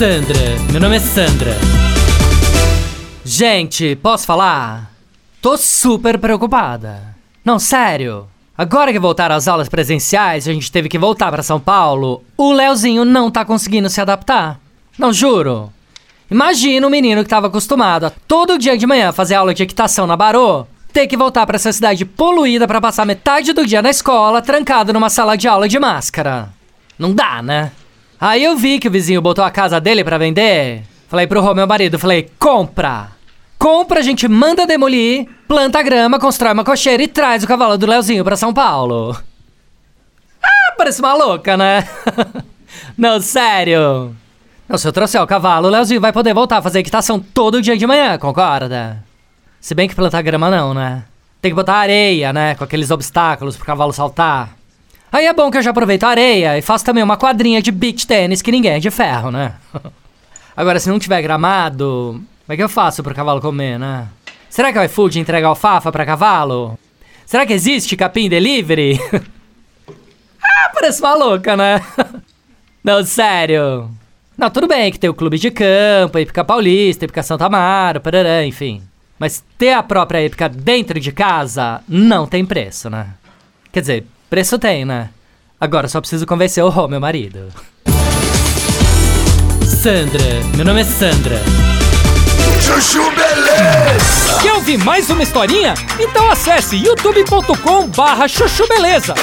Sandra, meu nome é Sandra. Gente, posso falar? Tô super preocupada. Não, sério. Agora que voltaram às aulas presenciais, a gente teve que voltar para São Paulo. O Leozinho não tá conseguindo se adaptar. Não juro. Imagina o menino que tava acostumado a todo dia de manhã fazer aula de equitação na Barô, ter que voltar para essa cidade poluída para passar metade do dia na escola, trancado numa sala de aula de máscara. Não dá, né? Aí eu vi que o vizinho botou a casa dele para vender. Falei pro meu marido, falei: "Compra!" Compra, a gente manda demolir, planta grama, constrói uma cocheira e traz o cavalo do Leozinho pra São Paulo. Ah, parece uma louca, né? Não, sério. Não, se eu trouxer o cavalo, o Leozinho vai poder voltar a fazer equitação todo dia de manhã, concorda? Se bem que plantar grama não, né? Tem que botar areia, né? Com aqueles obstáculos pro cavalo saltar. Aí é bom que eu já aproveito a areia e faço também uma quadrinha de beach tênis que ninguém é de ferro, né? Agora, se não tiver gramado, como é que eu faço pro cavalo comer, né? Será que o iFood entrega alfafa pra cavalo? Será que existe capim delivery? ah, parece maluca, né? Não, sério. Não, tudo bem que tem o clube de campo, a Épica Paulista, a Épica Santa Amaro, parará, enfim. Mas ter a própria Épica dentro de casa não tem preço, né? Quer dizer, preço tem, né? Agora só preciso convencer o Rô, meu marido. Sandra, meu nome é Sandra. Chuchu Beleza! Quer ouvir mais uma historinha? Então acesse youtube.com barra chuchu beleza.